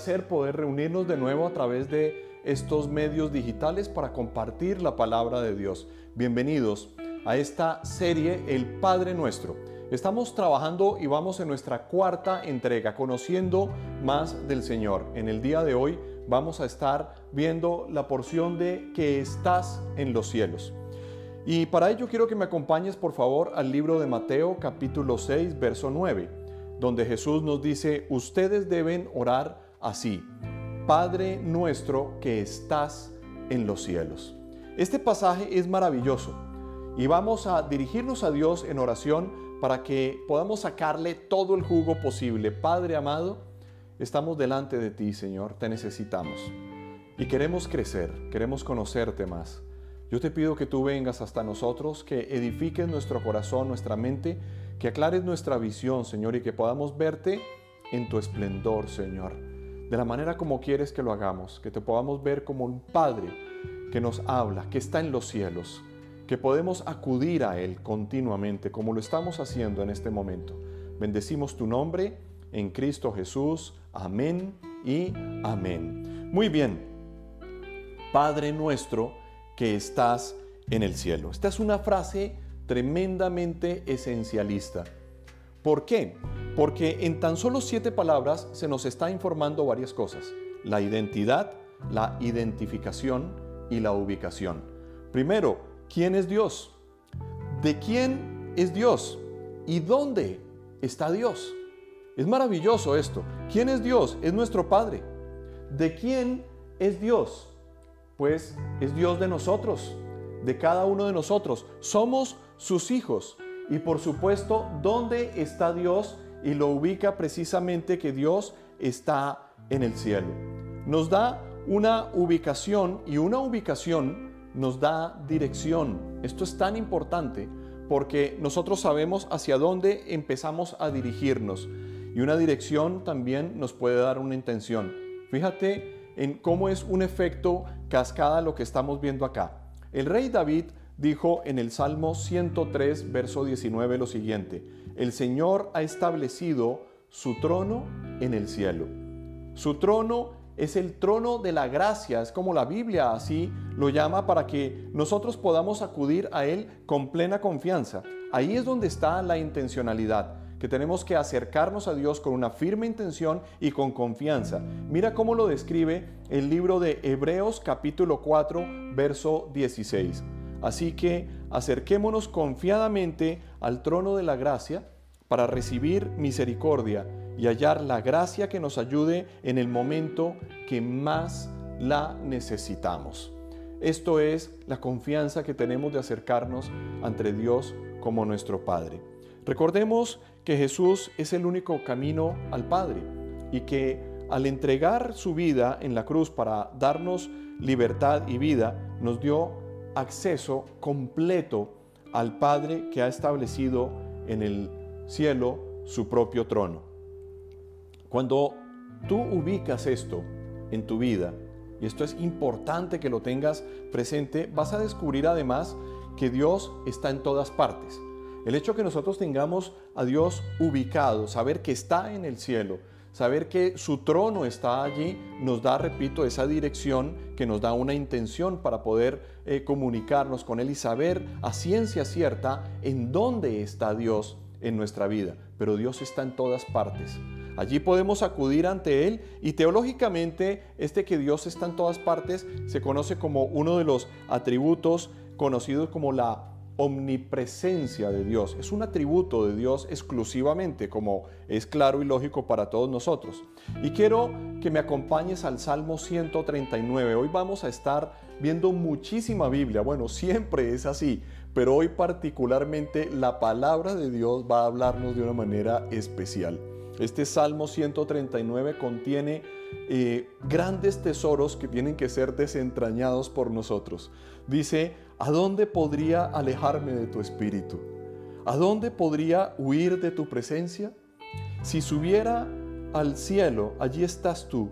placer poder reunirnos de nuevo a través de estos medios digitales para compartir la palabra de Dios. Bienvenidos a esta serie El Padre Nuestro. Estamos trabajando y vamos en nuestra cuarta entrega, conociendo más del Señor. En el día de hoy vamos a estar viendo la porción de que estás en los cielos. Y para ello quiero que me acompañes por favor al libro de Mateo capítulo 6, verso 9 donde Jesús nos dice, ustedes deben orar así, Padre nuestro que estás en los cielos. Este pasaje es maravilloso y vamos a dirigirnos a Dios en oración para que podamos sacarle todo el jugo posible. Padre amado, estamos delante de ti, Señor, te necesitamos y queremos crecer, queremos conocerte más. Yo te pido que tú vengas hasta nosotros, que edifiques nuestro corazón, nuestra mente que aclares nuestra visión, Señor, y que podamos verte en tu esplendor, Señor, de la manera como quieres que lo hagamos, que te podamos ver como un Padre que nos habla, que está en los cielos, que podemos acudir a Él continuamente, como lo estamos haciendo en este momento. Bendecimos tu nombre en Cristo Jesús. Amén y amén. Muy bien, Padre nuestro que estás en el cielo. Esta es una frase tremendamente esencialista. ¿Por qué? Porque en tan solo siete palabras se nos está informando varias cosas. La identidad, la identificación y la ubicación. Primero, ¿quién es Dios? ¿De quién es Dios? ¿Y dónde está Dios? Es maravilloso esto. ¿Quién es Dios? Es nuestro Padre. ¿De quién es Dios? Pues es Dios de nosotros, de cada uno de nosotros. Somos sus hijos. Y por supuesto, ¿dónde está Dios? Y lo ubica precisamente que Dios está en el cielo. Nos da una ubicación y una ubicación nos da dirección. Esto es tan importante porque nosotros sabemos hacia dónde empezamos a dirigirnos. Y una dirección también nos puede dar una intención. Fíjate en cómo es un efecto cascada lo que estamos viendo acá. El rey David dijo en el Salmo 103, verso 19 lo siguiente, el Señor ha establecido su trono en el cielo. Su trono es el trono de la gracia, es como la Biblia así lo llama para que nosotros podamos acudir a Él con plena confianza. Ahí es donde está la intencionalidad, que tenemos que acercarnos a Dios con una firme intención y con confianza. Mira cómo lo describe el libro de Hebreos capítulo 4, verso 16. Así que acerquémonos confiadamente al trono de la gracia para recibir misericordia y hallar la gracia que nos ayude en el momento que más la necesitamos. Esto es la confianza que tenemos de acercarnos ante Dios como nuestro Padre. Recordemos que Jesús es el único camino al Padre y que al entregar su vida en la cruz para darnos libertad y vida, nos dio acceso completo al Padre que ha establecido en el cielo su propio trono. Cuando tú ubicas esto en tu vida, y esto es importante que lo tengas presente, vas a descubrir además que Dios está en todas partes. El hecho que nosotros tengamos a Dios ubicado, saber que está en el cielo, Saber que su trono está allí nos da, repito, esa dirección que nos da una intención para poder eh, comunicarnos con Él y saber a ciencia cierta en dónde está Dios en nuestra vida. Pero Dios está en todas partes. Allí podemos acudir ante Él y teológicamente este que Dios está en todas partes se conoce como uno de los atributos conocidos como la omnipresencia de Dios. Es un atributo de Dios exclusivamente, como es claro y lógico para todos nosotros. Y quiero que me acompañes al Salmo 139. Hoy vamos a estar viendo muchísima Biblia. Bueno, siempre es así, pero hoy particularmente la palabra de Dios va a hablarnos de una manera especial. Este Salmo 139 contiene eh, grandes tesoros que tienen que ser desentrañados por nosotros. Dice, ¿a dónde podría alejarme de tu espíritu? ¿A dónde podría huir de tu presencia? Si subiera al cielo, allí estás tú.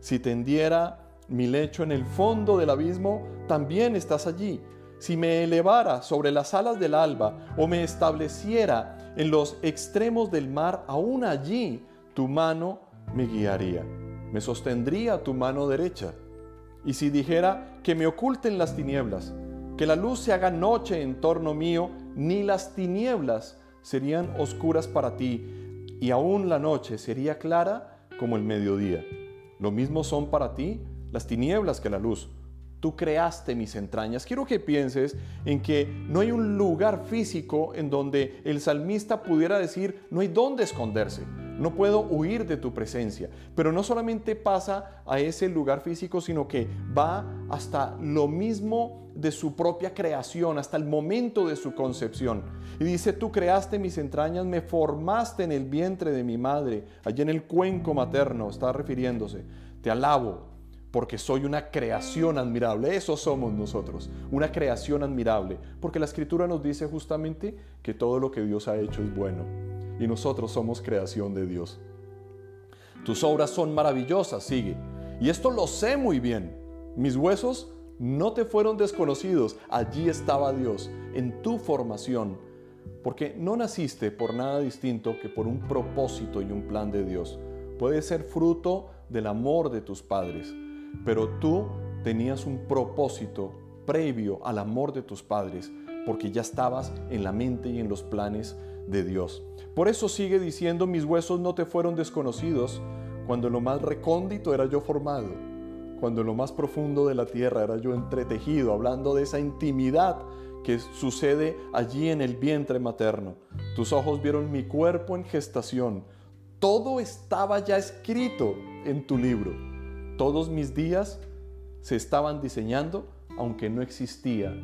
Si tendiera mi lecho en el fondo del abismo, también estás allí. Si me elevara sobre las alas del alba o me estableciera en los extremos del mar, aún allí tu mano me guiaría? Me sostendría tu mano derecha. Y si dijera que me oculten las tinieblas, que la luz se haga noche en torno mío, ni las tinieblas serían oscuras para ti, y aún la noche sería clara como el mediodía. Lo mismo son para ti las tinieblas que la luz. Tú creaste mis entrañas. Quiero que pienses en que no hay un lugar físico en donde el salmista pudiera decir, no hay dónde esconderse no puedo huir de tu presencia. Pero no solamente pasa a ese lugar físico, sino que va hasta lo mismo de su propia creación, hasta el momento de su concepción. Y dice, tú creaste mis entrañas, me formaste en el vientre de mi madre, allí en el cuenco materno, está refiriéndose. Te alabo porque soy una creación admirable. Eso somos nosotros, una creación admirable. Porque la escritura nos dice justamente que todo lo que Dios ha hecho es bueno y nosotros somos creación de Dios. Tus obras son maravillosas, sigue. Y esto lo sé muy bien. Mis huesos no te fueron desconocidos. Allí estaba Dios, en tu formación. Porque no naciste por nada distinto que por un propósito y un plan de Dios. Puede ser fruto del amor de tus padres, pero tú tenías un propósito previo al amor de tus padres, porque ya estabas en la mente y en los planes de Dios. Por eso sigue diciendo, mis huesos no te fueron desconocidos cuando en lo más recóndito era yo formado, cuando en lo más profundo de la tierra era yo entretejido, hablando de esa intimidad que sucede allí en el vientre materno. Tus ojos vieron mi cuerpo en gestación. Todo estaba ya escrito en tu libro. Todos mis días se estaban diseñando, aunque no existía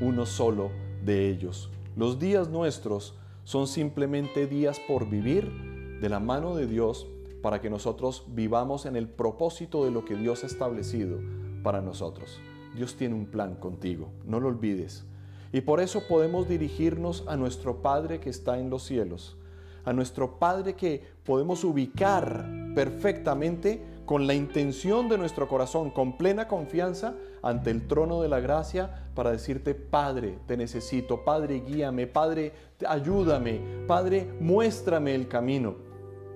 uno solo de ellos. Los días nuestros son simplemente días por vivir de la mano de Dios para que nosotros vivamos en el propósito de lo que Dios ha establecido para nosotros. Dios tiene un plan contigo, no lo olvides. Y por eso podemos dirigirnos a nuestro Padre que está en los cielos, a nuestro Padre que podemos ubicar perfectamente con la intención de nuestro corazón, con plena confianza ante el trono de la gracia para decirte, Padre, te necesito, Padre, guíame, Padre, ayúdame, Padre, muéstrame el camino.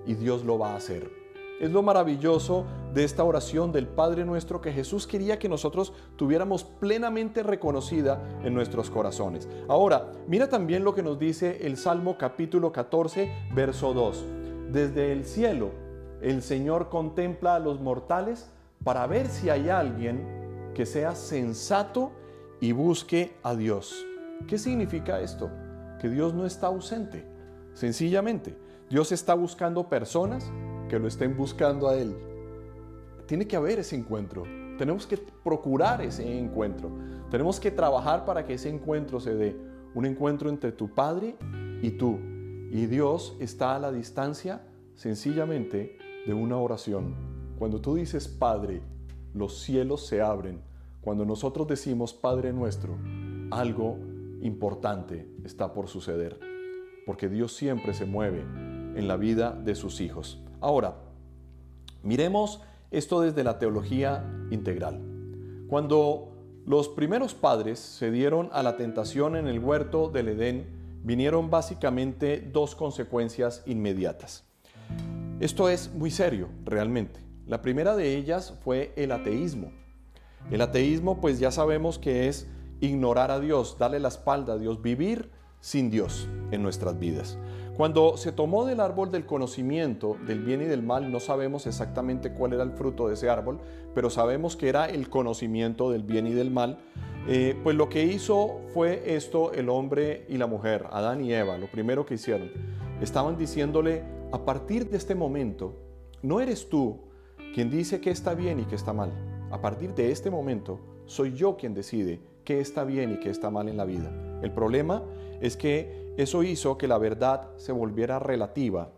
Y Dios lo va a hacer. Es lo maravilloso de esta oración del Padre nuestro que Jesús quería que nosotros tuviéramos plenamente reconocida en nuestros corazones. Ahora, mira también lo que nos dice el Salmo capítulo 14, verso 2. Desde el cielo el Señor contempla a los mortales para ver si hay alguien que sea sensato y busque a Dios. ¿Qué significa esto? Que Dios no está ausente. Sencillamente, Dios está buscando personas que lo estén buscando a Él. Tiene que haber ese encuentro. Tenemos que procurar ese encuentro. Tenemos que trabajar para que ese encuentro se dé. Un encuentro entre tu Padre y tú. Y Dios está a la distancia sencillamente de una oración. Cuando tú dices Padre, los cielos se abren. Cuando nosotros decimos Padre nuestro, algo importante está por suceder, porque Dios siempre se mueve en la vida de sus hijos. Ahora, miremos esto desde la teología integral. Cuando los primeros padres se dieron a la tentación en el huerto del Edén, vinieron básicamente dos consecuencias inmediatas. Esto es muy serio, realmente. La primera de ellas fue el ateísmo. El ateísmo, pues ya sabemos que es ignorar a Dios, darle la espalda a Dios, vivir sin Dios en nuestras vidas. Cuando se tomó del árbol del conocimiento del bien y del mal, no sabemos exactamente cuál era el fruto de ese árbol, pero sabemos que era el conocimiento del bien y del mal. Eh, pues lo que hizo fue esto el hombre y la mujer, Adán y Eva, lo primero que hicieron. Estaban diciéndole a partir de este momento, no eres tú quien dice qué está bien y qué está mal. A partir de este momento, soy yo quien decide qué está bien y qué está mal en la vida. El problema es que eso hizo que la verdad se volviera relativa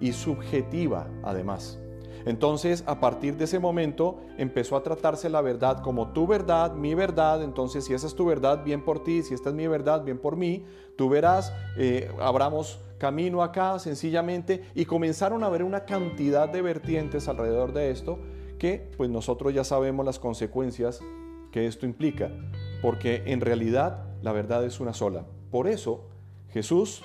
y subjetiva además. Entonces, a partir de ese momento, empezó a tratarse la verdad como tu verdad, mi verdad. Entonces, si esa es tu verdad, bien por ti. Si esta es mi verdad, bien por mí. Tú verás, eh, abramos camino acá sencillamente y comenzaron a ver una cantidad de vertientes alrededor de esto que pues nosotros ya sabemos las consecuencias que esto implica, porque en realidad la verdad es una sola. Por eso Jesús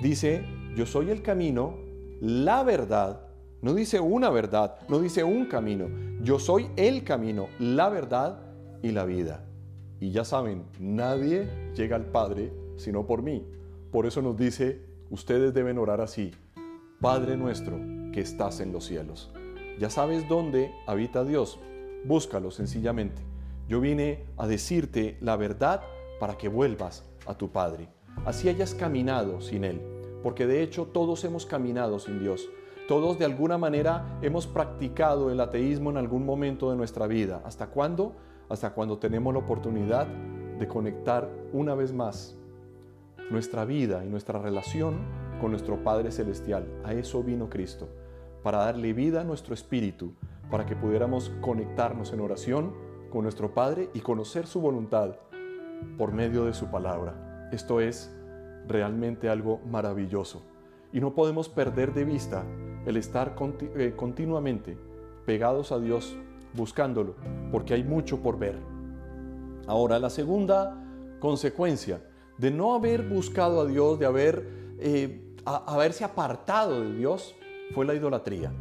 dice, yo soy el camino, la verdad No dice una verdad, no dice un camino. Yo soy el camino, la verdad y la vida. Y ya saben, nadie llega al Padre sino por mí. Por eso nos dice, ustedes deben orar así. Padre nuestro que estás en los cielos. Ya sabes dónde habita Dios. Búscalo sencillamente. Yo vine a decirte la verdad para que vuelvas a tu Padre. Así hayas caminado sin Él. Porque de hecho todos hemos caminado sin Dios. Todos de alguna manera hemos practicado el ateísmo en algún momento de nuestra vida. ¿Hasta cuándo? Hasta cuando tenemos la oportunidad de conectar una vez más nuestra vida y nuestra relación con nuestro Padre Celestial. A eso vino Cristo, para darle vida a nuestro espíritu, para que pudiéramos conectarnos en oración con nuestro Padre y conocer su voluntad por medio de su palabra. Esto es realmente algo maravilloso. Y no podemos perder de vista el estar eh, continuamente pegados a Dios, buscándolo, porque hay mucho por ver. Ahora, la segunda consecuencia de no haber buscado a Dios, de haber, eh, haberse apartado de Dios, fue la idolatría.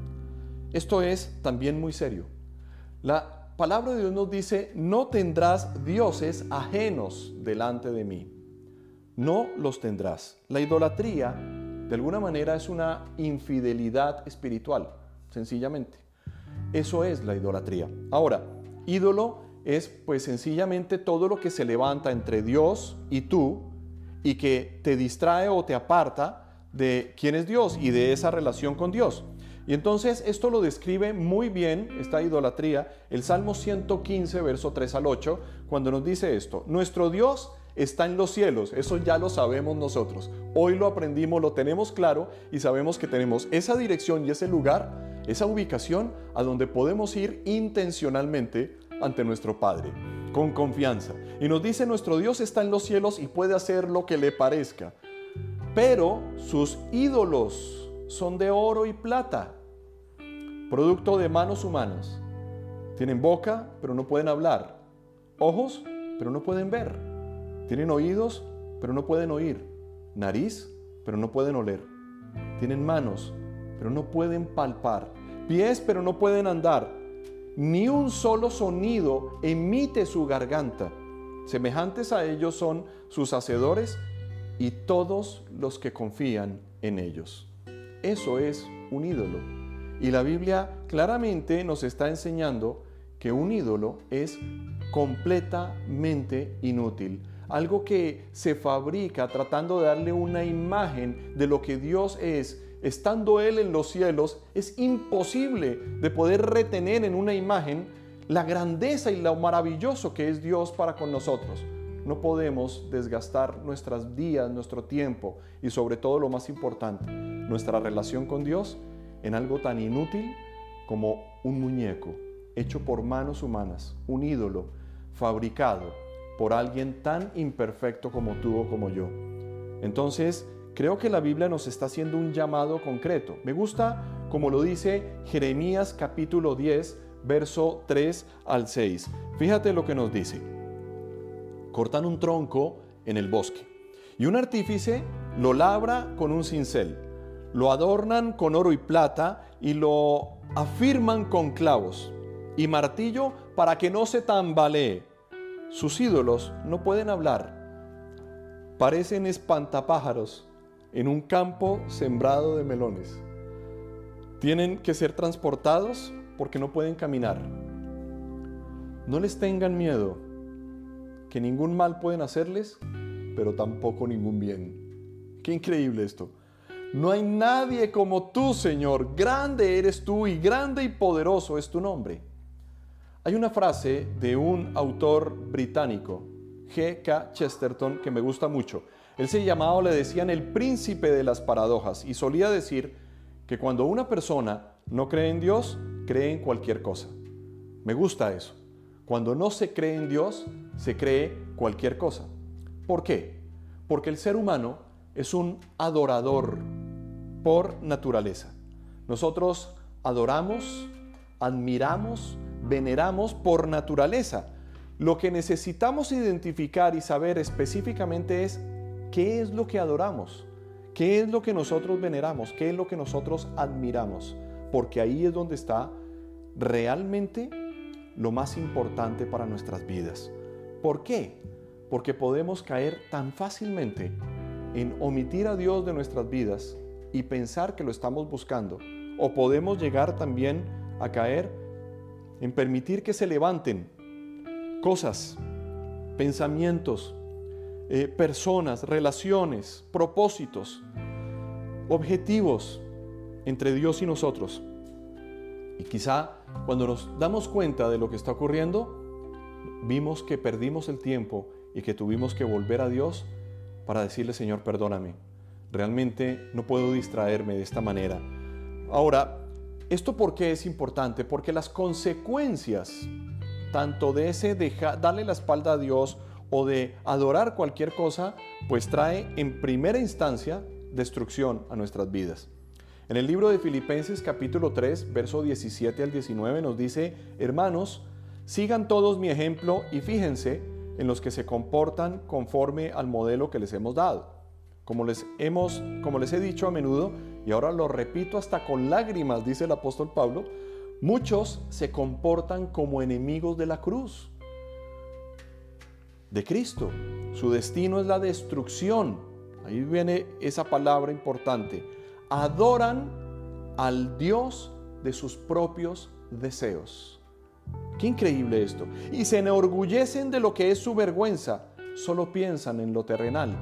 Esto es también muy serio. La palabra de Dios nos dice, no tendrás dioses ajenos delante de mí. No los tendrás. La idolatría, de alguna manera, es una infidelidad espiritual, sencillamente. Eso es la idolatría. Ahora, ídolo es pues sencillamente todo lo que se levanta entre Dios y tú y que te distrae o te aparta de quién es Dios y de esa relación con Dios. Y entonces esto lo describe muy bien, esta idolatría, el Salmo 115, verso 3 al 8, cuando nos dice esto, nuestro Dios está en los cielos, eso ya lo sabemos nosotros, hoy lo aprendimos, lo tenemos claro y sabemos que tenemos esa dirección y ese lugar, esa ubicación a donde podemos ir intencionalmente ante nuestro Padre, con confianza. Y nos dice, nuestro Dios está en los cielos y puede hacer lo que le parezca. Pero sus ídolos son de oro y plata, producto de manos humanas. Tienen boca, pero no pueden hablar. Ojos, pero no pueden ver. Tienen oídos, pero no pueden oír. Nariz, pero no pueden oler. Tienen manos, pero no pueden palpar. Pies, pero no pueden andar ni un solo sonido emite su garganta. Semejantes a ellos son sus hacedores y todos los que confían en ellos. Eso es un ídolo. Y la Biblia claramente nos está enseñando que un ídolo es completamente inútil. Algo que se fabrica tratando de darle una imagen de lo que Dios es estando Él en los cielos, es imposible de poder retener en una imagen la grandeza y lo maravilloso que es Dios para con nosotros. No podemos desgastar nuestras días, nuestro tiempo y sobre todo lo más importante, nuestra relación con Dios en algo tan inútil como un muñeco hecho por manos humanas, un ídolo fabricado por alguien tan imperfecto como tú o como yo. Entonces, creo que la Biblia nos está haciendo un llamado concreto. Me gusta como lo dice Jeremías capítulo 10, verso 3 al 6. Fíjate lo que nos dice. Cortan un tronco en el bosque y un artífice lo labra con un cincel. Lo adornan con oro y plata y lo afirman con clavos y martillo para que no se tambalee. Sus ídolos no pueden hablar. Parecen espantapájaros en un campo sembrado de melones. Tienen que ser transportados porque no pueden caminar. No les tengan miedo, que ningún mal pueden hacerles, pero tampoco ningún bien. Qué increíble esto. No hay nadie como tú, Señor. Grande eres tú y grande y poderoso es tu nombre. Hay una frase de un autor británico, G.K. Chesterton, que me gusta mucho. Él se llamaba le decían el príncipe de las paradojas y solía decir que cuando una persona no cree en Dios, cree en cualquier cosa. Me gusta eso. Cuando no se cree en Dios, se cree cualquier cosa. ¿Por qué? Porque el ser humano es un adorador por naturaleza. Nosotros adoramos, admiramos, veneramos por naturaleza. Lo que necesitamos identificar y saber específicamente es ¿Qué es lo que adoramos? ¿Qué es lo que nosotros veneramos? ¿Qué es lo que nosotros admiramos? porque ahí es donde está realmente lo más importante para nuestras vidas. ¿Por qué? Porque podemos caer tan fácilmente en omitir a Dios de nuestras vidas y pensar que lo estamos buscando. O podemos llegar también a caer en permitir que se levanten cosas, pensamientos, eh, personas, relaciones, propósitos, objetivos entre Dios y nosotros. Y quizá cuando nos damos cuenta de lo que está ocurriendo, vimos que perdimos el tiempo y que tuvimos que volver a Dios para decirle, Señor, perdóname. Realmente no puedo distraerme de esta manera. Ahora, ¿esto por qué es importante? Porque las consecuencias, tanto de ese darle la espalda a Dios o de adorar cualquier cosa, pues trae en primera instancia destrucción a nuestras vidas. En el libro de Filipenses capítulo 3, verso 17 al 19 nos dice, hermanos, sigan todos mi ejemplo y fíjense en los que se comportan conforme al modelo que les hemos dado. Como les, hemos, como les he dicho a menudo, y ahora lo repito hasta con lágrimas, dice el apóstol Pablo, muchos se comportan como enemigos de la cruz, de Cristo. Su destino es la destrucción. Ahí viene esa palabra importante. Adoran al Dios de sus propios deseos. Qué increíble esto. Y se enorgullecen de lo que es su vergüenza. Solo piensan en lo terrenal.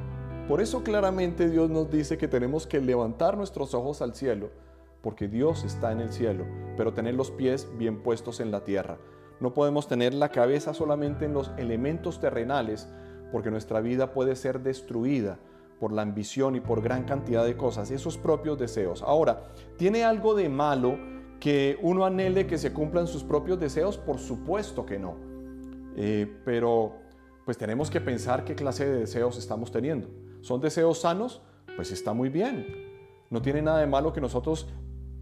Por eso claramente Dios nos dice que tenemos que levantar nuestros ojos al cielo, porque Dios está en el cielo, pero tener los pies bien puestos en la tierra. No podemos tener la cabeza solamente en los elementos terrenales, porque nuestra vida puede ser destruida por la ambición y por gran cantidad de cosas, esos propios deseos. Ahora, ¿tiene algo de malo que uno anhele que se cumplan sus propios deseos? Por supuesto que no. Eh, pero pues tenemos que pensar qué clase de deseos estamos teniendo. ¿Son deseos sanos? Pues está muy bien. No tiene nada de malo que nosotros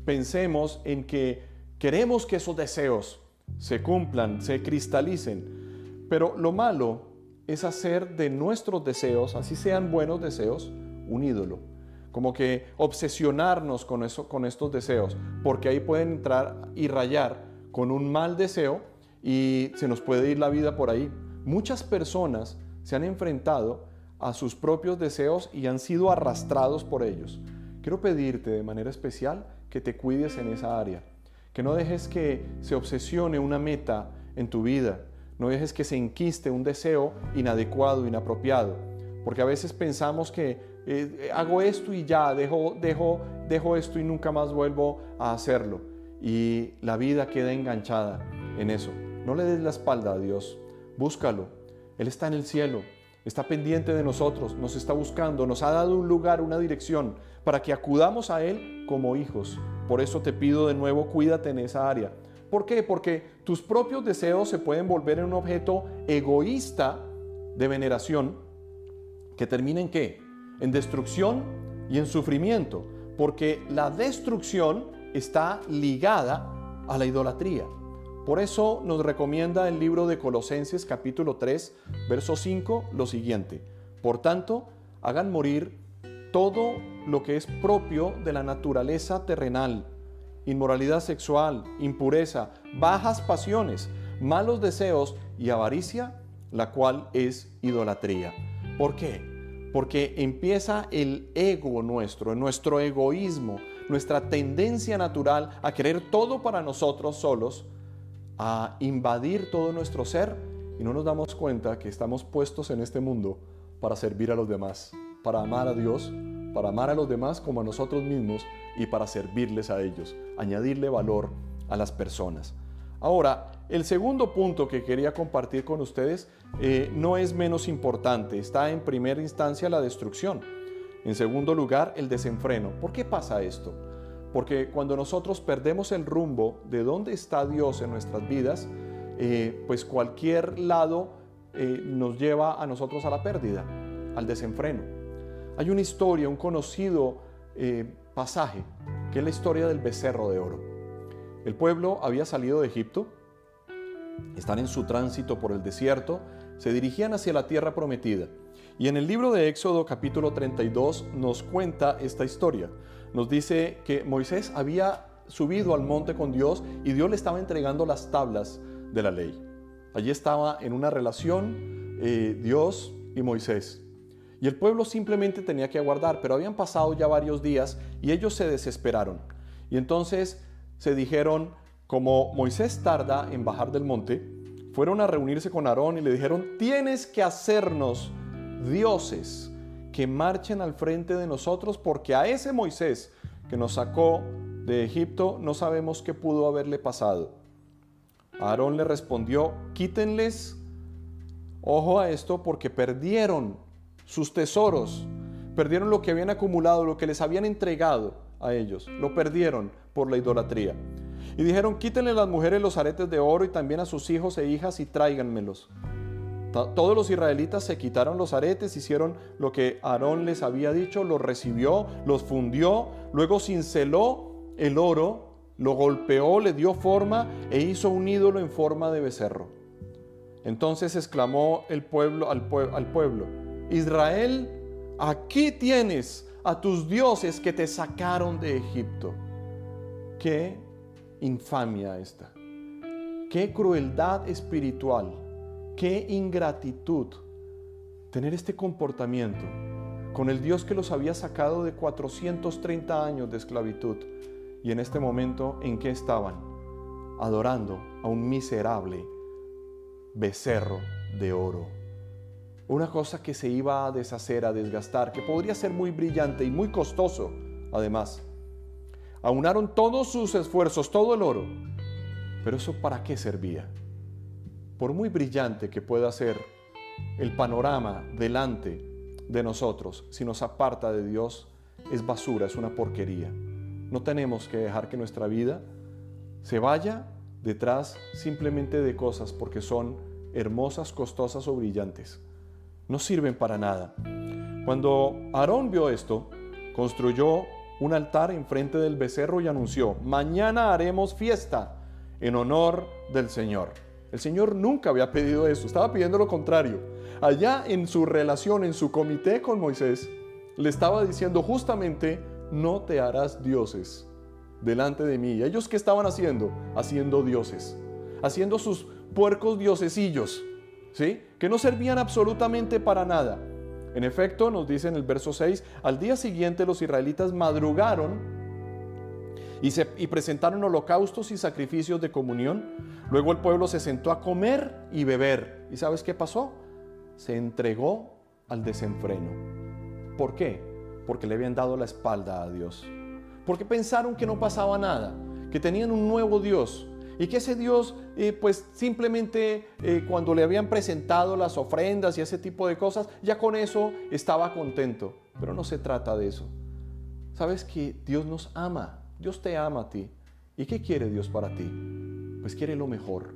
pensemos en que queremos que esos deseos se cumplan, se cristalicen. Pero lo malo es hacer de nuestros deseos, así sean buenos deseos, un ídolo como que obsesionarnos con, eso, con estos deseos, porque ahí pueden entrar y rayar con un mal deseo y se nos puede ir la vida por ahí. Muchas personas se han enfrentado a sus propios deseos y han sido arrastrados por ellos. Quiero pedirte de manera especial que te cuides en esa área, que no dejes que se obsesione una meta en tu vida, no dejes que se enquiste un deseo inadecuado, inapropiado, porque a veces pensamos que eh, hago esto y ya, dejo, dejo, dejo esto y nunca más vuelvo a hacerlo. Y la vida queda enganchada en eso. No le des la espalda a Dios, búscalo. Él está en el cielo, está pendiente de nosotros, nos está buscando, nos ha dado un lugar, una dirección para que acudamos a Él como hijos. Por eso te pido de nuevo, cuídate en esa área. ¿Por qué? Porque tus propios deseos se pueden volver en un objeto egoísta de veneración que termina en qué? en destrucción y en sufrimiento, porque la destrucción está ligada a la idolatría. Por eso nos recomienda el libro de Colosenses capítulo 3, verso 5 lo siguiente. Por tanto, hagan morir todo lo que es propio de la naturaleza terrenal, inmoralidad sexual, impureza, bajas pasiones, malos deseos y avaricia, la cual es idolatría. ¿Por qué? porque empieza el ego nuestro, nuestro egoísmo, nuestra tendencia natural a querer todo para nosotros solos, a invadir todo nuestro ser y no nos damos cuenta que estamos puestos en este mundo para servir a los demás, para amar a Dios, para amar a los demás como a nosotros mismos y para servirles a ellos, añadirle valor a las personas. Ahora, el segundo punto que quería compartir con ustedes eh, no es menos importante. Está en primera instancia la destrucción. En segundo lugar, el desenfreno. ¿Por qué pasa esto? Porque cuando nosotros perdemos el rumbo de dónde está Dios en nuestras vidas, eh, pues cualquier lado eh, nos lleva a nosotros a la pérdida, al desenfreno. Hay una historia, un conocido pasaje, que es la historia del becerro de oro. El pueblo había salido de Egipto, están en su tránsito por el desierto, se dirigían hacia la tierra prometida. Y en el libro de Éxodo capítulo 32 nos cuenta esta historia. Nos dice que Moisés había subido al monte con Dios y Dios le estaba entregando las tablas de la ley. Allí estaba en una relación eh, Dios y Moisés. Y el pueblo simplemente tenía que aguardar, pero habían pasado ya varios días y ellos se desesperaron. Y entonces se dijeron, como Moisés tarda en bajar del monte, fueron a reunirse con Aarón y le dijeron, tienes que hacernos dioses que marchen al frente de nosotros, porque a ese Moisés que nos sacó de Egipto no sabemos qué pudo haberle pasado. Aarón le respondió, quítenles ojo a esto porque perdieron sus tesoros, perdieron lo que habían acumulado, lo que les habían entregado a ellos, lo perdieron por la idolatría. Y dijeron, quítenle a las mujeres los aretes de oro y también a sus hijos e hijas y tráiganmelos. Todos los israelitas se quitaron los aretes, hicieron lo que Aarón les había dicho, los recibió, los fundió, luego cinceló el oro, lo golpeó, le dio forma e hizo un ídolo en forma de becerro. Entonces exclamó el pueblo al, al pueblo, Israel, aquí tienes a tus dioses que te sacaron de Egipto. Qué infamia esta. Qué crueldad espiritual. Qué ingratitud tener este comportamiento con el Dios que los había sacado de 430 años de esclavitud y en este momento en que estaban adorando a un miserable becerro de oro una cosa que se iba a deshacer, a desgastar, que podría ser muy brillante y muy costoso, además. Aunaron todos sus esfuerzos, todo el oro, pero eso para qué servía? Por muy brillante que pueda ser el panorama delante de nosotros, si nos aparta de Dios, es basura, es una porquería. No tenemos que dejar que nuestra vida se vaya detrás simplemente de cosas porque son hermosas, costosas o brillantes no sirven para nada. Cuando Aarón vio esto, construyó un altar enfrente del becerro y anunció, mañana haremos fiesta en honor del Señor. El Señor nunca había pedido eso, estaba pidiendo lo contrario. Allá en su relación, en su comité con Moisés, le estaba diciendo justamente, no te harás dioses delante de mí. ¿Y ellos qué estaban haciendo? Haciendo dioses, haciendo sus puercos diosesillos que no servían absolutamente para nada. En efecto, nos dice en el verso 6, al día siguiente los israelitas madrugaron y, y presentaron holocaustos y sacrificios de comunión. Luego el pueblo se sentó a comer y beber. ¿Y sabes qué pasó? Se entregó al desenfreno. ¿Por qué? Porque le habían dado la espalda a Dios. Porque pensaron que no pasaba nada, que tenían un nuevo Dios, y que ese Dios, eh, pues simplemente eh, cuando le habían presentado las ofrendas y ese tipo de cosas, ya con eso estaba contento. Pero no se trata de eso. Sabes que Dios nos ama, Dios te ama a ti. ¿Y qué quiere Dios para ti? Pues quiere lo mejor,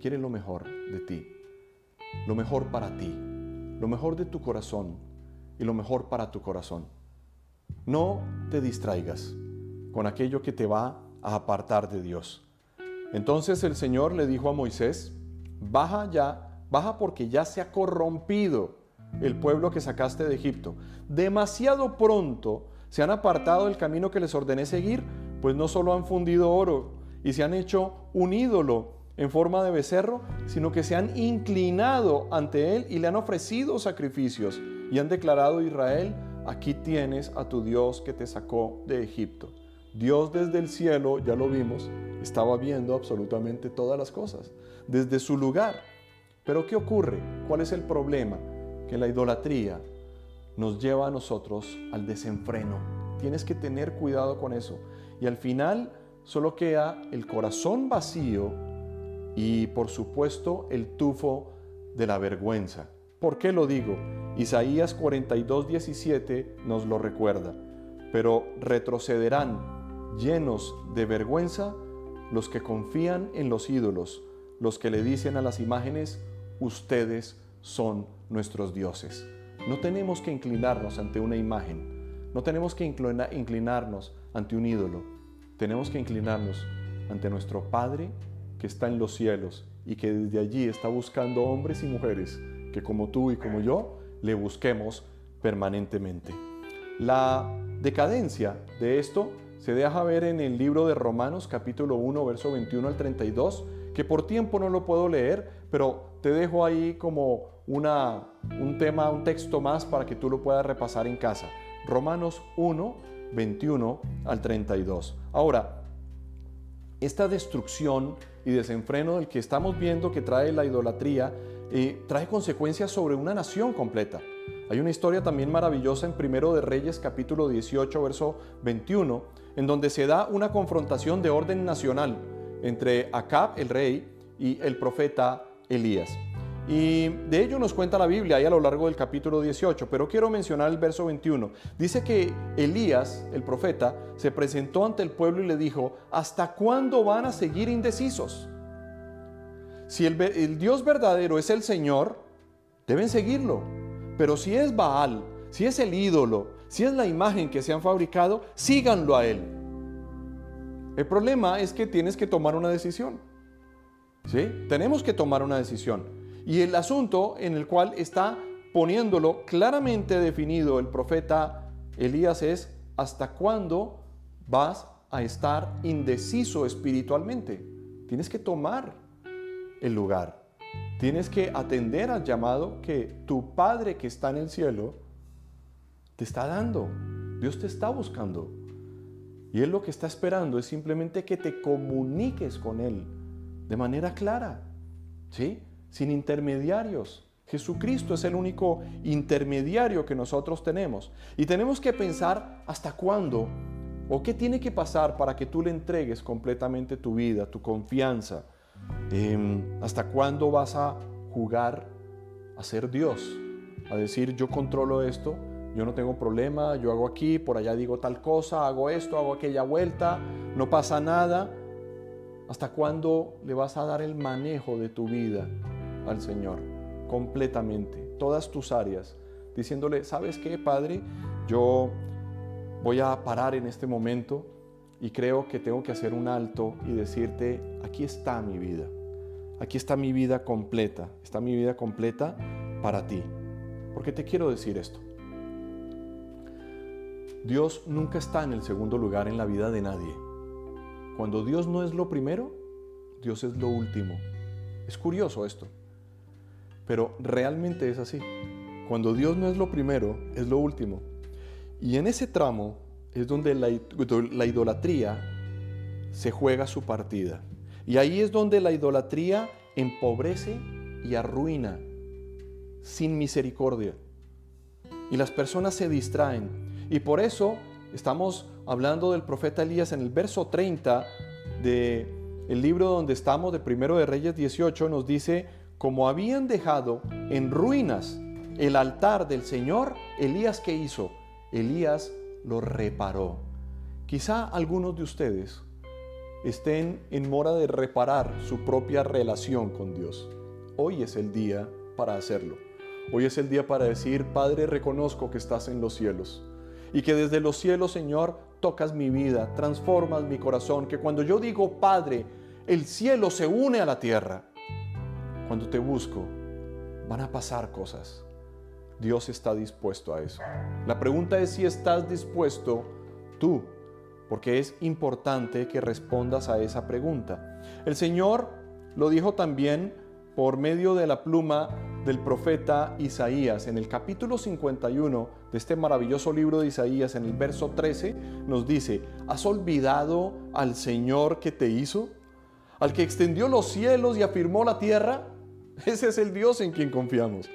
quiere lo mejor de ti, lo mejor para ti, lo mejor de tu corazón y lo mejor para tu corazón. No te distraigas con aquello que te va a apartar de Dios. Entonces el Señor le dijo a Moisés, baja ya, baja porque ya se ha corrompido el pueblo que sacaste de Egipto. Demasiado pronto se han apartado del camino que les ordené seguir, pues no solo han fundido oro y se han hecho un ídolo en forma de becerro, sino que se han inclinado ante él y le han ofrecido sacrificios y han declarado a Israel, aquí tienes a tu Dios que te sacó de Egipto. Dios desde el cielo, ya lo vimos, estaba viendo absolutamente todas las cosas, desde su lugar. Pero ¿qué ocurre? ¿Cuál es el problema? Que la idolatría nos lleva a nosotros al desenfreno. Tienes que tener cuidado con eso. Y al final solo queda el corazón vacío y por supuesto el tufo de la vergüenza. ¿Por qué lo digo? Isaías 42, 17 nos lo recuerda. Pero retrocederán llenos de vergüenza los que confían en los ídolos, los que le dicen a las imágenes, ustedes son nuestros dioses. No tenemos que inclinarnos ante una imagen, no tenemos que inclinarnos ante un ídolo, tenemos que inclinarnos ante nuestro Padre que está en los cielos y que desde allí está buscando hombres y mujeres que como tú y como yo le busquemos permanentemente. La decadencia de esto se deja ver en el libro de Romanos capítulo 1, verso 21 al 32, que por tiempo no lo puedo leer, pero te dejo ahí como una, un tema, un texto más para que tú lo puedas repasar en casa. Romanos 1, 21 al 32. Ahora, esta destrucción y desenfreno del que estamos viendo que trae la idolatría, eh, trae consecuencias sobre una nación completa. Hay una historia también maravillosa en Primero de Reyes capítulo 18 verso 21, en donde se da una confrontación de orden nacional entre Acab, el rey, y el profeta Elías. Y de ello nos cuenta la Biblia ahí a lo largo del capítulo 18, pero quiero mencionar el verso 21. Dice que Elías, el profeta, se presentó ante el pueblo y le dijo, ¿hasta cuándo van a seguir indecisos? Si el, el Dios verdadero es el Señor, deben seguirlo. Pero si es Baal, si es el ídolo, si es la imagen que se han fabricado, síganlo a él. El problema es que tienes que tomar una decisión. ¿Sí? Tenemos que tomar una decisión. Y el asunto en el cual está poniéndolo claramente definido el profeta Elías es hasta cuándo vas a estar indeciso espiritualmente. Tienes que tomar el lugar. Tienes que atender al llamado que tu Padre que está en el cielo te está dando. Dios te está buscando. Y Él lo que está esperando es simplemente que te comuniques con Él de manera clara, ¿sí? Sin intermediarios. Jesucristo es el único intermediario que nosotros tenemos. Y tenemos que pensar hasta cuándo o qué tiene que pasar para que tú le entregues completamente tu vida, tu confianza, Em, ¿Hasta cuándo vas a jugar a ser Dios? A decir, yo controlo esto, yo no tengo problema, yo hago aquí, por allá digo tal cosa, hago esto, hago aquella vuelta, no pasa nada. ¿Hasta cuándo le vas a dar el manejo de tu vida al Señor? Completamente, todas tus áreas, diciéndole, ¿sabes qué, Padre? Yo voy a parar en este momento y creo que tengo que hacer un alto y decirte, aquí está mi vida. Aquí está mi vida completa, está mi vida completa para ti. Porque te quiero decir esto. Dios nunca está en el segundo lugar en la vida de nadie. Cuando Dios no es lo primero, Dios es lo último. Es curioso esto, pero realmente es así. Cuando Dios no es lo primero, es lo último. Y en ese tramo es donde la, la idolatría se juega su partida. Y ahí es donde la idolatría empobrece y arruina sin misericordia. Y las personas se distraen. Y por eso estamos hablando del profeta Elías en el verso 30 del el libro donde estamos, de Primero de Reyes 18, nos dice, como habían dejado en ruinas el altar del Señor, Elías ¿qué hizo? Elías lo reparó. Quizá algunos de ustedes estén en mora de reparar su propia relación con Dios. Hoy es el día para hacerlo. Hoy es el día para decir, Padre, reconozco que estás en los cielos y que desde los cielos, Señor, tocas mi vida, transformas mi corazón, que cuando yo digo, Padre, el cielo se une a la tierra. Cuando te busco, van a pasar cosas. Dios está dispuesto a eso. La pregunta es si estás dispuesto tú porque es importante que respondas a esa pregunta. El Señor lo dijo también por medio de la pluma del profeta Isaías. En el capítulo 51 de este maravilloso libro de Isaías, en el verso 13, nos dice, ¿has olvidado al Señor que te hizo? ¿Al que extendió los cielos y afirmó la tierra? Ese es el Dios en quien confiamos.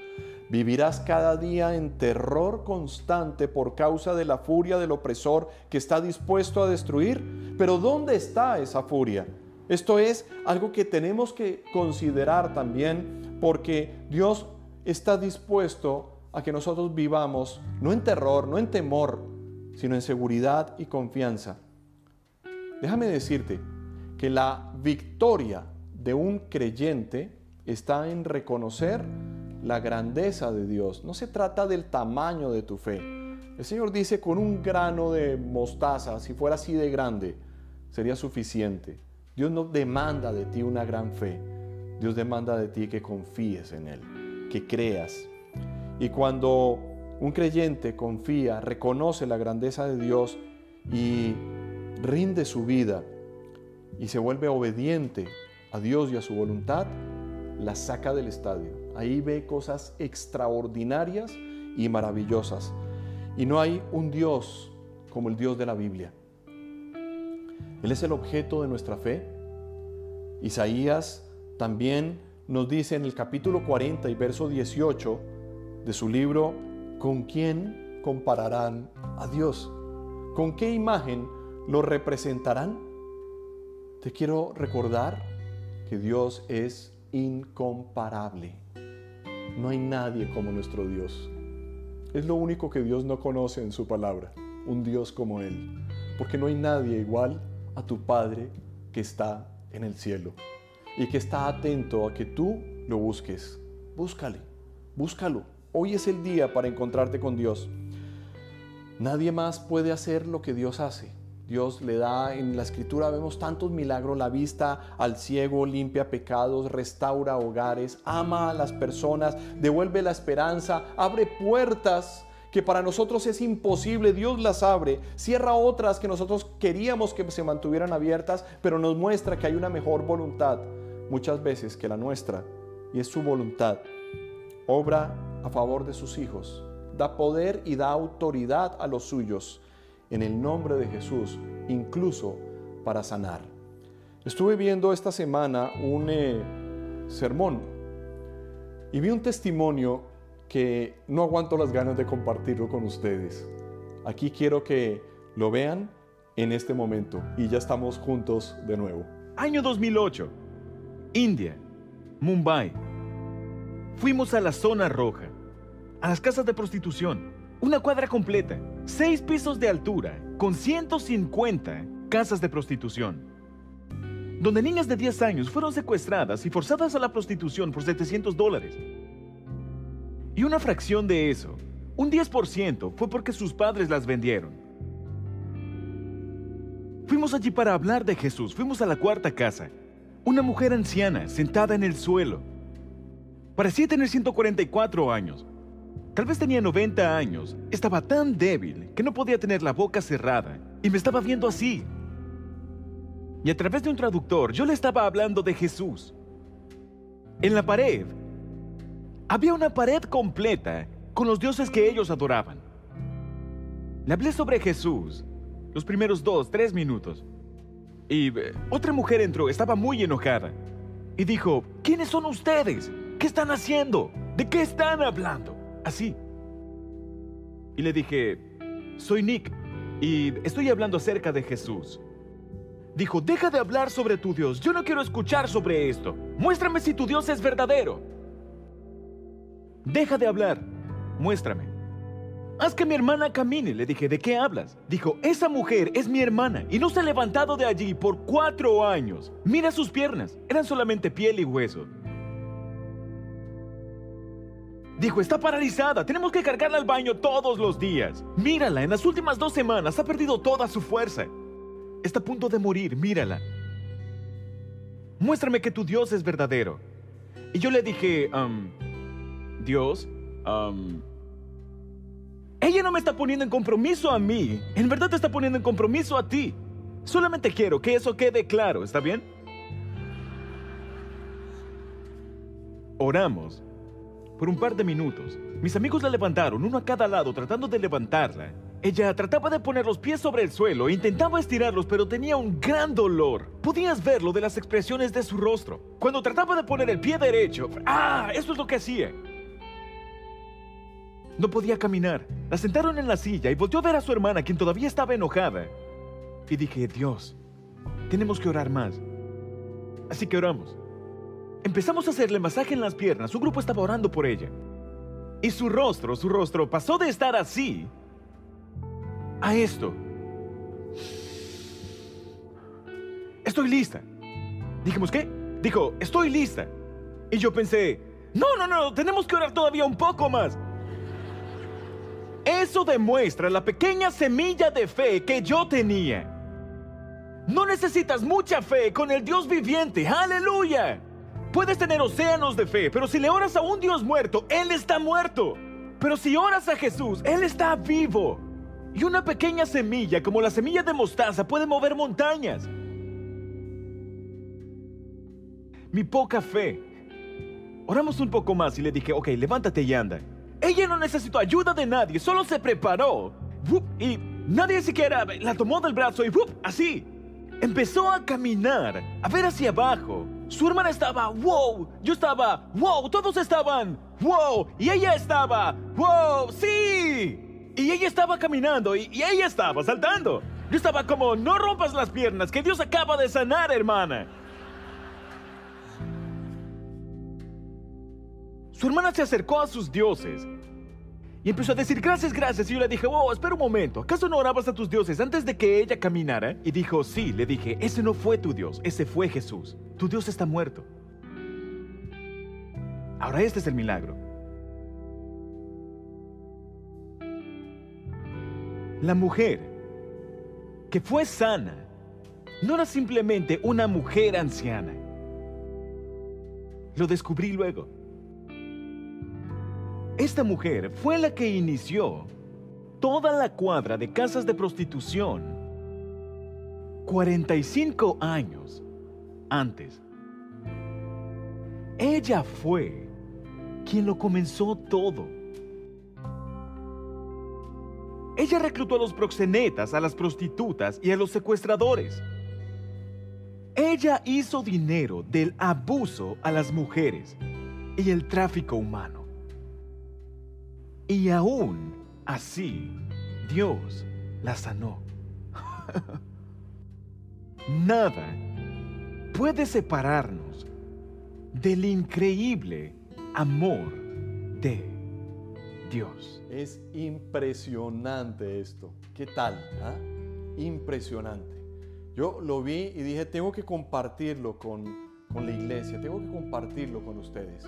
Vivirás cada día en terror constante por causa de la furia del opresor que está dispuesto a destruir. Pero ¿dónde está esa furia? Esto es algo que tenemos que considerar también porque Dios está dispuesto a que nosotros vivamos no en terror, no en temor, sino en seguridad y confianza. Déjame decirte que la victoria de un creyente está en reconocer la grandeza de Dios. No se trata del tamaño de tu fe. El Señor dice, con un grano de mostaza, si fuera así de grande, sería suficiente. Dios no demanda de ti una gran fe. Dios demanda de ti que confíes en Él, que creas. Y cuando un creyente confía, reconoce la grandeza de Dios y rinde su vida y se vuelve obediente a Dios y a su voluntad, la saca del estadio. Ahí ve cosas extraordinarias y maravillosas. Y no hay un Dios como el Dios de la Biblia. Él es el objeto de nuestra fe. Isaías también nos dice en el capítulo 40 y verso 18 de su libro, ¿con quién compararán a Dios? ¿Con qué imagen lo representarán? Te quiero recordar que Dios es incomparable. No hay nadie como nuestro Dios. Es lo único que Dios no conoce en su palabra, un Dios como Él. Porque no hay nadie igual a tu Padre que está en el cielo y que está atento a que tú lo busques. Búscale, búscalo. Hoy es el día para encontrarte con Dios. Nadie más puede hacer lo que Dios hace. Dios le da, en la escritura vemos tantos milagros, la vista al ciego, limpia pecados, restaura hogares, ama a las personas, devuelve la esperanza, abre puertas que para nosotros es imposible, Dios las abre, cierra otras que nosotros queríamos que se mantuvieran abiertas, pero nos muestra que hay una mejor voluntad muchas veces que la nuestra, y es su voluntad. Obra a favor de sus hijos, da poder y da autoridad a los suyos en el nombre de Jesús, incluso para sanar. Estuve viendo esta semana un eh, sermón y vi un testimonio que no aguanto las ganas de compartirlo con ustedes. Aquí quiero que lo vean en este momento y ya estamos juntos de nuevo. Año 2008, India, Mumbai. Fuimos a la zona roja, a las casas de prostitución una cuadra completa, seis pisos de altura, con 150 casas de prostitución, donde niñas de 10 años fueron secuestradas y forzadas a la prostitución por 700 dólares. Y una fracción de eso, un 10%, fue porque sus padres las vendieron. Fuimos allí para hablar de Jesús. Fuimos a la cuarta casa. Una mujer anciana sentada en el suelo. Parecía tener 144 años. Tal vez tenía 90 años. Estaba tan débil que no podía tener la boca cerrada y me estaba viendo así. Y a través de un traductor yo le estaba hablando de Jesús. En la pared había una pared completa con los dioses que ellos adoraban. Le hablé sobre Jesús los primeros dos, tres minutos. Y eh, otra mujer entró, estaba muy enojada. Y dijo, ¿quiénes son ustedes? ¿Qué están haciendo? ¿De qué están hablando? Así. Y le dije, soy Nick y estoy hablando acerca de Jesús. Dijo, deja de hablar sobre tu Dios, yo no quiero escuchar sobre esto. Muéstrame si tu Dios es verdadero. Deja de hablar, muéstrame. Haz que mi hermana camine, le dije, ¿de qué hablas? Dijo, esa mujer es mi hermana y no se ha levantado de allí por cuatro años. Mira sus piernas, eran solamente piel y hueso. Dijo, está paralizada, tenemos que cargarla al baño todos los días. Mírala, en las últimas dos semanas ha perdido toda su fuerza. Está a punto de morir, mírala. Muéstrame que tu Dios es verdadero. Y yo le dije, Dios, ella no me está poniendo en compromiso a mí, en verdad te está poniendo en compromiso a ti. Solamente quiero que eso quede claro, ¿está bien? Oramos por un par de minutos. Mis amigos la levantaron, uno a cada lado, tratando de levantarla. Ella trataba de poner los pies sobre el suelo, intentaba estirarlos, pero tenía un gran dolor. Podías verlo de las expresiones de su rostro. Cuando trataba de poner el pie derecho, ¡ah! Eso es lo que hacía. No podía caminar. La sentaron en la silla y volteó a ver a su hermana, quien todavía estaba enojada. Y dije, Dios, tenemos que orar más. Así que oramos. Empezamos a hacerle masaje en las piernas. Su grupo estaba orando por ella. Y su rostro, su rostro pasó de estar así a esto. Estoy lista. Dijimos, ¿qué? Dijo, estoy lista. Y yo pensé, no, no, no, tenemos que orar todavía un poco más. Eso demuestra la pequeña semilla de fe que yo tenía. No necesitas mucha fe con el Dios viviente. Aleluya. Puedes tener océanos de fe, pero si le oras a un Dios muerto, Él está muerto. Pero si oras a Jesús, Él está vivo. Y una pequeña semilla, como la semilla de mostaza, puede mover montañas. Mi poca fe. Oramos un poco más y le dije, ok, levántate y anda. Ella no necesitó ayuda de nadie, solo se preparó. Y nadie siquiera la tomó del brazo y así. Empezó a caminar, a ver hacia abajo. Su hermana estaba, wow, yo estaba, wow, todos estaban, wow, y ella estaba, wow, sí. Y ella estaba caminando y, ella estaba saltando. Yo estaba como, no rompas las piernas, que Dios acaba de sanar, hermana. Su hermana se acercó a sus dioses y empezó a decir gracias, gracias. Y yo le dije, oh, espera un momento, ¿acaso no orabas a tus dioses antes de que ella caminara? Y dijo, sí, le dije, ese no fue tu Dios, ese fue Jesús. Tu Dios está muerto. Ahora este es el milagro. La mujer que fue sana no era simplemente una mujer anciana. Lo descubrí luego. Esta mujer fue la que inició toda la cuadra de casas de prostitución 45 años antes. Ella fue quien lo comenzó todo. Ella reclutó a los proxenetas, a las prostitutas y a los secuestradores. Ella hizo dinero del abuso a las mujeres y el tráfico humano. Y aún así, Dios la sanó. Nada puede separarnos del increíble amor de Dios. Es impresionante esto. ¿Qué tal? ah? Impresionante. Yo lo vi y dije, tengo que compartirlo con, con la iglesia, tengo que compartirlo con ustedes.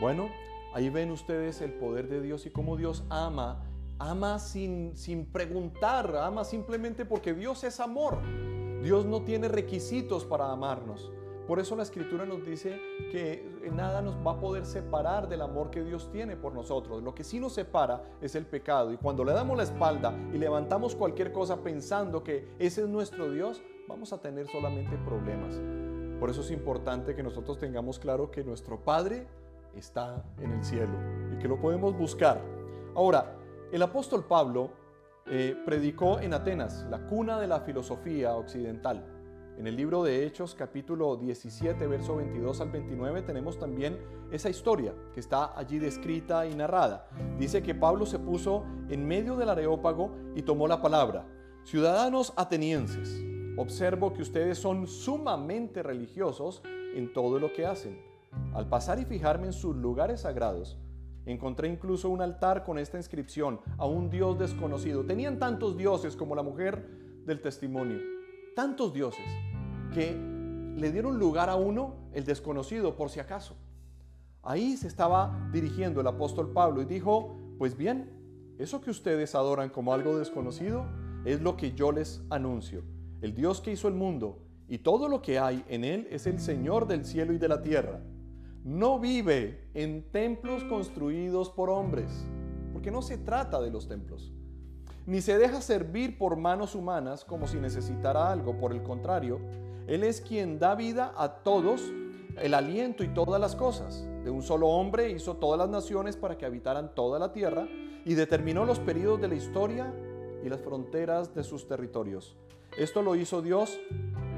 Bueno, Ahí ven ustedes el poder de Dios y cómo Dios ama, ama sin, sin preguntar, ama simplemente porque Dios es amor. Dios no tiene requisitos para amarnos. Por eso la escritura nos dice que nada nos va a poder separar del amor que Dios tiene por nosotros. Lo que sí nos separa es el pecado. Y cuando le damos la espalda y levantamos cualquier cosa pensando que ese es nuestro Dios, vamos a tener solamente problemas. Por eso es importante que nosotros tengamos claro que nuestro Padre está en el cielo y que lo podemos buscar. Ahora, el apóstol Pablo eh, predicó en Atenas, la cuna de la filosofía occidental. En el libro de Hechos capítulo 17, verso 22 al 29 tenemos también esa historia que está allí descrita y narrada. Dice que Pablo se puso en medio del areópago y tomó la palabra. Ciudadanos atenienses, observo que ustedes son sumamente religiosos en todo lo que hacen al pasar y fijarme en sus lugares sagrados, encontré incluso un altar con esta inscripción a un dios desconocido. Tenían tantos dioses como la mujer del testimonio, tantos dioses, que le dieron lugar a uno, el desconocido, por si acaso. Ahí se estaba dirigiendo el apóstol Pablo y dijo, pues bien, eso que ustedes adoran como algo desconocido es lo que yo les anuncio. El Dios que hizo el mundo y todo lo que hay en él es el Señor del cielo y de la tierra no vive en templos construidos por hombres, porque no se trata de los templos, ni se deja servir por manos humanas como si necesitara algo, por el contrario, Él es quien da vida a todos, el aliento y todas las cosas. De un solo hombre hizo todas las naciones para que habitaran toda la tierra y determinó los periodos de la historia y las fronteras de sus territorios. Esto lo hizo Dios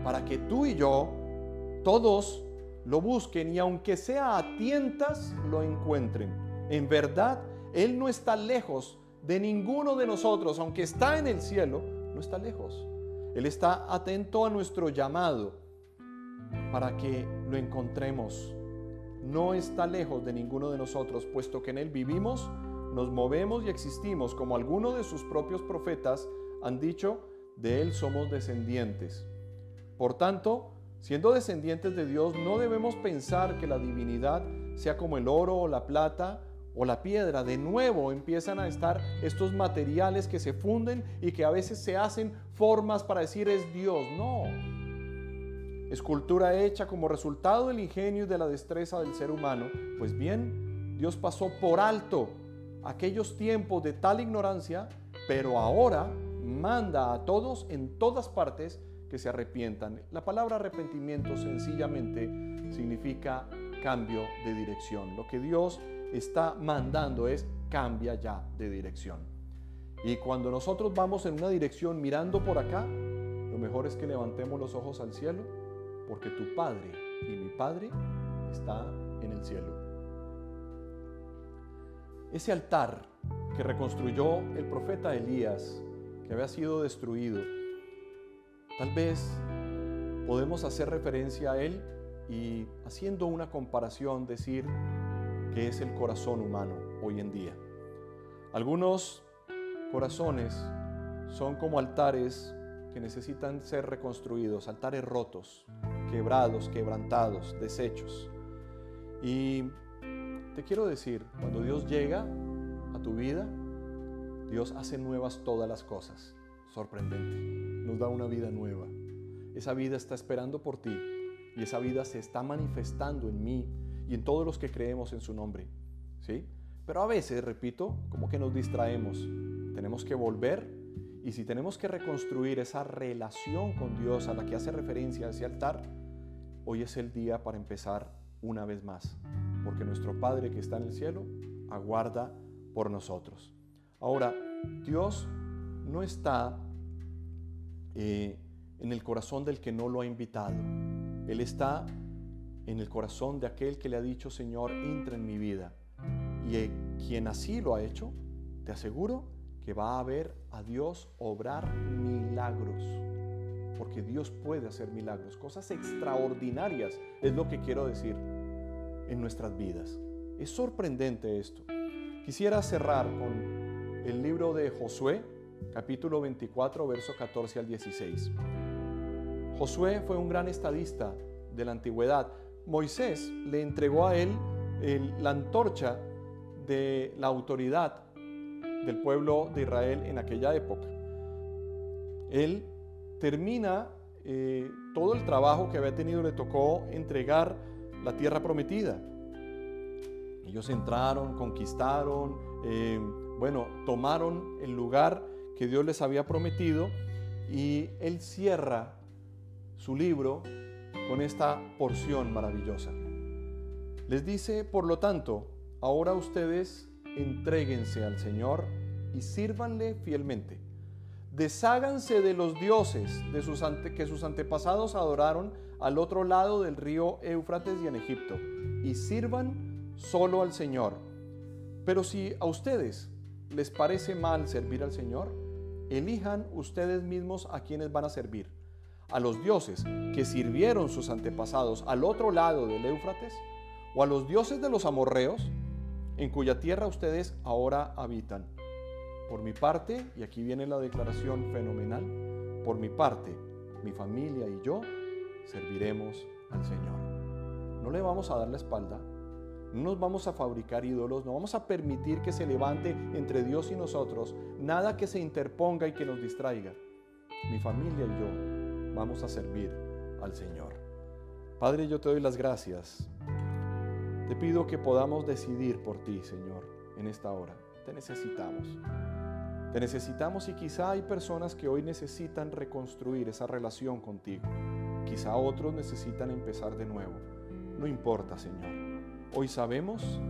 para que tú y yo, todos, lo busquen y aunque sea a tientas, lo encuentren. En verdad, Él no está lejos de ninguno de nosotros, aunque está en el cielo, no está lejos. Él está atento a nuestro llamado para que lo encontremos. No está lejos de ninguno de nosotros, puesto que en Él vivimos, nos movemos y existimos, como algunos de sus propios profetas han dicho, de Él somos descendientes. Por tanto, Siendo descendientes de Dios, no debemos pensar que la divinidad sea como el oro o la plata o la piedra. De nuevo empiezan a estar estos materiales que se funden y que a veces se hacen formas para decir es Dios. No. Escultura hecha como resultado del ingenio y de la destreza del ser humano. Pues bien, Dios pasó por alto aquellos tiempos de tal ignorancia pero ahora manda a todos en todas partes que se arrepientan. La palabra arrepentimiento sencillamente significa cambio de dirección. Lo que Dios está mandando es cambia ya de dirección. Y cuando nosotros vamos en una dirección mirando por acá, lo mejor es que levantemos los ojos al cielo, porque tu Padre y mi Padre está en el cielo. Ese altar que reconstruyó el profeta Elías, que había sido destruido, tal vez podemos hacer referencia a él y haciendo una comparación decir que es el corazón humano hoy en día. Algunos corazones son como altares que necesitan ser reconstruidos, altares rotos, quebrados, quebrantados, deshechos. Y te quiero decir, cuando Dios llega a tu vida, Dios hace nuevas todas las cosas. Sorprendente. Nos da una vida nueva. Esa vida está esperando por ti y esa vida se está manifestando en mí y en todos los que creemos en su nombre. ¿Sí? Pero a veces, repito, como que nos distraemos. Tenemos que volver y si tenemos que reconstruir esa relación con Dios a la que hace referencia ese altar, hoy es el día para empezar una vez más porque nuestro Padre que está en el cielo aguarda por nosotros. Ahora, Dios no está eh, en el corazón del que no lo ha invitado. Él está en el corazón de aquel que le ha dicho, Señor, entra en mi vida. Y eh, quien así lo ha hecho, te aseguro que va a ver a Dios obrar milagros. Porque Dios puede hacer milagros, cosas extraordinarias, es lo que quiero decir en nuestras vidas. Es sorprendente esto. Quisiera cerrar con el libro de Josué, capítulo 24, verso 14 al 16. Josué fue un gran estadista de la antigüedad. Moisés le entregó a él la antorcha de la autoridad del pueblo de Israel en aquella época. Él termina eh, todo el trabajo que había tenido, le tocó entregar la tierra prometida. Ellos entraron, conquistaron, eh, bueno, tomaron el lugar que Dios les había prometido y Él cierra su libro con esta porción maravillosa. Les dice, por lo tanto, ahora ustedes entréguense al Señor y sírvanle fielmente. Desháganse de los dioses que sus antepasados adoraron al otro lado del río Éufrates y en Egipto, y sirvan solo al Señor. Pero si a ustedes les parece mal servir al Señor, elijan ustedes mismos a quienes van a servir. A los dioses que sirvieron sus antepasados al otro lado del Éufrates, o a los dioses de los amorreos, en cuya tierra ustedes ahora habitan. Por mi parte, y aquí viene la declaración fenomenal, por mi parte, mi familia y yo serviremos al Señor. No le vamos a dar la espalda, no nos vamos a fabricar ídolos, no vamos a permitir que se levante entre Dios y nosotros nada que se interponga y que nos distraiga. Mi familia y yo vamos a servir al Señor. Padre, yo te doy las gracias. Te pido que podamos decidir por ti, Señor, en esta hora. Te necesitamos. Te necesitamos y quizá hay personas que hoy necesitan reconstruir esa relación contigo. Quizá otros necesitan empezar de nuevo. No importa, Señor. Hoy sabemos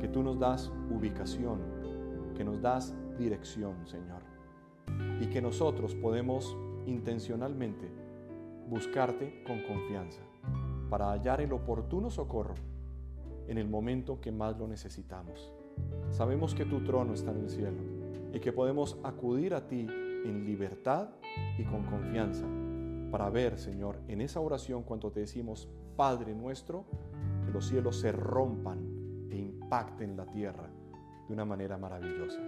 que tú nos das ubicación, que nos das dirección, Señor. Y que nosotros podemos intencionalmente buscarte con confianza para hallar el oportuno socorro en el momento que más lo necesitamos. Sabemos que tu trono está en el cielo y que podemos acudir a ti en libertad y con confianza para ver, Señor, en esa oración cuando te decimos, Padre nuestro, los cielos se rompan e impacten la tierra de una manera maravillosa.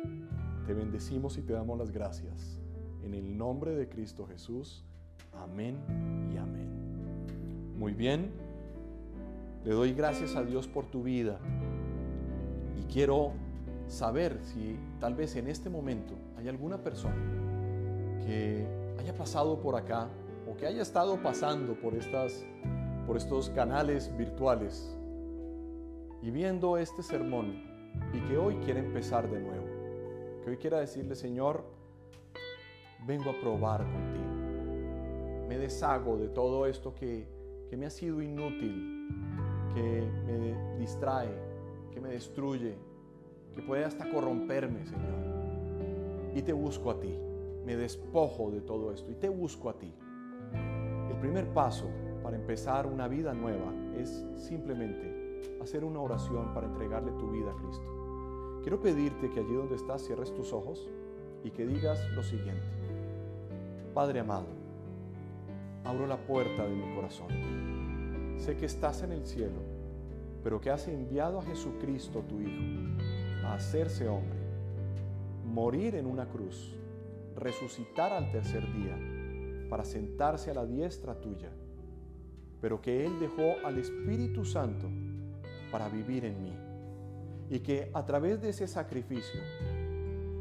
Te bendecimos y te damos las gracias. En el nombre de Cristo Jesús. Amén y amén. Muy bien. Le doy gracias a Dios por tu vida. Y quiero saber si tal vez en este momento hay alguna persona que haya pasado por acá o que haya estado pasando por, estas, por estos canales virtuales y viendo este sermón y que hoy quiere empezar de nuevo, que hoy quiera decirle, Señor, vengo a probar contigo. Me deshago de todo esto que, que me ha sido inútil, que me distrae, que me destruye, que puede hasta corromperme, Señor. Y te busco a ti. Me despojo de todo esto y te busco a ti. El primer paso para empezar una vida nueva es simplemente hacer una oración para entregarle tu vida a Cristo. Quiero pedirte que allí donde estás cierres tus ojos y que digas lo siguiente. Padre amado, abro la puerta de mi corazón. Sé que estás en el cielo, pero que has enviado a Jesucristo, tu Hijo, a hacerse hombre, morir en una cruz, resucitar al tercer día, para sentarse a la diestra tuya, pero que Él dejó al Espíritu Santo para vivir en mí, y que a través de ese sacrificio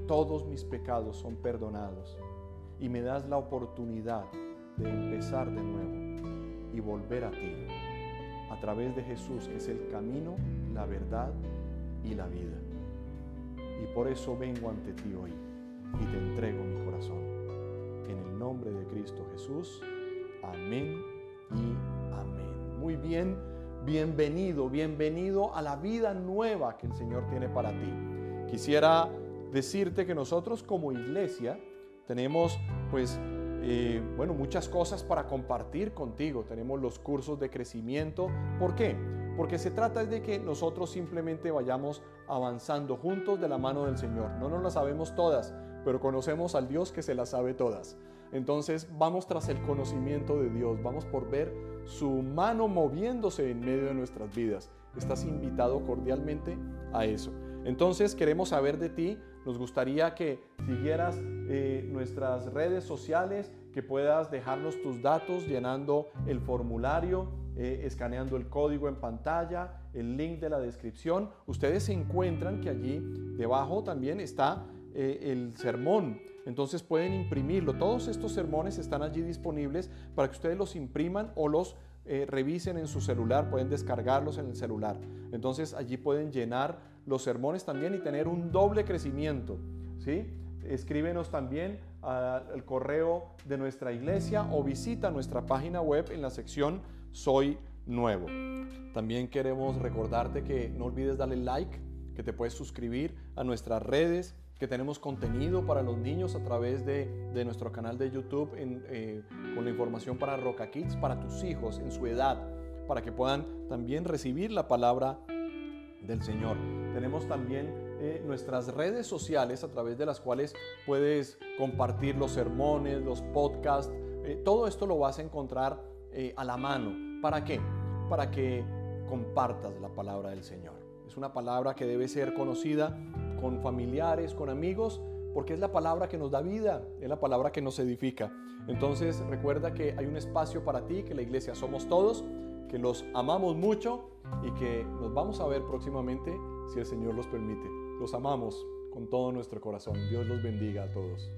todos mis pecados son perdonados y me das la oportunidad de empezar de nuevo y volver a ti a través de Jesús, que es el camino, la verdad y la vida. Y por eso vengo ante ti hoy y te entrego mi corazón. En el nombre de Cristo Jesús. Amén y. Muy bien, bienvenido, bienvenido a la vida nueva que el Señor tiene para ti. Quisiera decirte que nosotros como iglesia tenemos pues eh, bueno, muchas cosas para compartir contigo. Tenemos los cursos de crecimiento. ¿Por qué? Porque se trata de que nosotros simplemente vayamos avanzando juntos de la mano del Señor. No nos las sabemos todas, pero conocemos al Dios que se las sabe todas. Entonces vamos tras el conocimiento de Dios, vamos por ver su mano moviéndose en medio de nuestras vidas. Estás invitado cordialmente a eso. Entonces queremos saber de ti, nos gustaría que siguieras eh, nuestras redes sociales, que puedas dejarnos tus datos llenando el formulario, eh, escaneando el código en pantalla, el link de la descripción. Ustedes encuentran que allí debajo también está eh, el sermón. Entonces pueden imprimirlo. Todos estos sermones están allí disponibles para que ustedes los impriman o los revisen en su celular, pueden descargarlos en el celular. Entonces allí pueden llenar los sermones también y tener un doble crecimiento. ¿sí? Escríbenos también al correo de nuestra iglesia o visita nuestra página web en la sección Soy Nuevo. También queremos recordarte que no olvides darle like, que te puedes suscribir a nuestras redes, que tenemos contenido para los niños a través de, nuestro canal de YouTube eh, con la información para Roca Kids, para tus hijos en su edad, para que puedan también recibir la palabra del Señor. Tenemos también eh, nuestras redes sociales a través de las cuales puedes compartir los sermones, los podcasts. Eh, todo esto lo vas a encontrar a la mano. ¿Para qué? Para que compartas la palabra del Señor. Es una palabra que debe ser conocida con familiares, con amigos, porque es la palabra que nos da vida, es la palabra que nos edifica. Entonces recuerda que hay un espacio para ti, que la iglesia somos todos que los amamos mucho y que nos vamos a ver próximamente si el Señor los permite. Los amamos con todo nuestro corazón. Dios los bendiga a todos.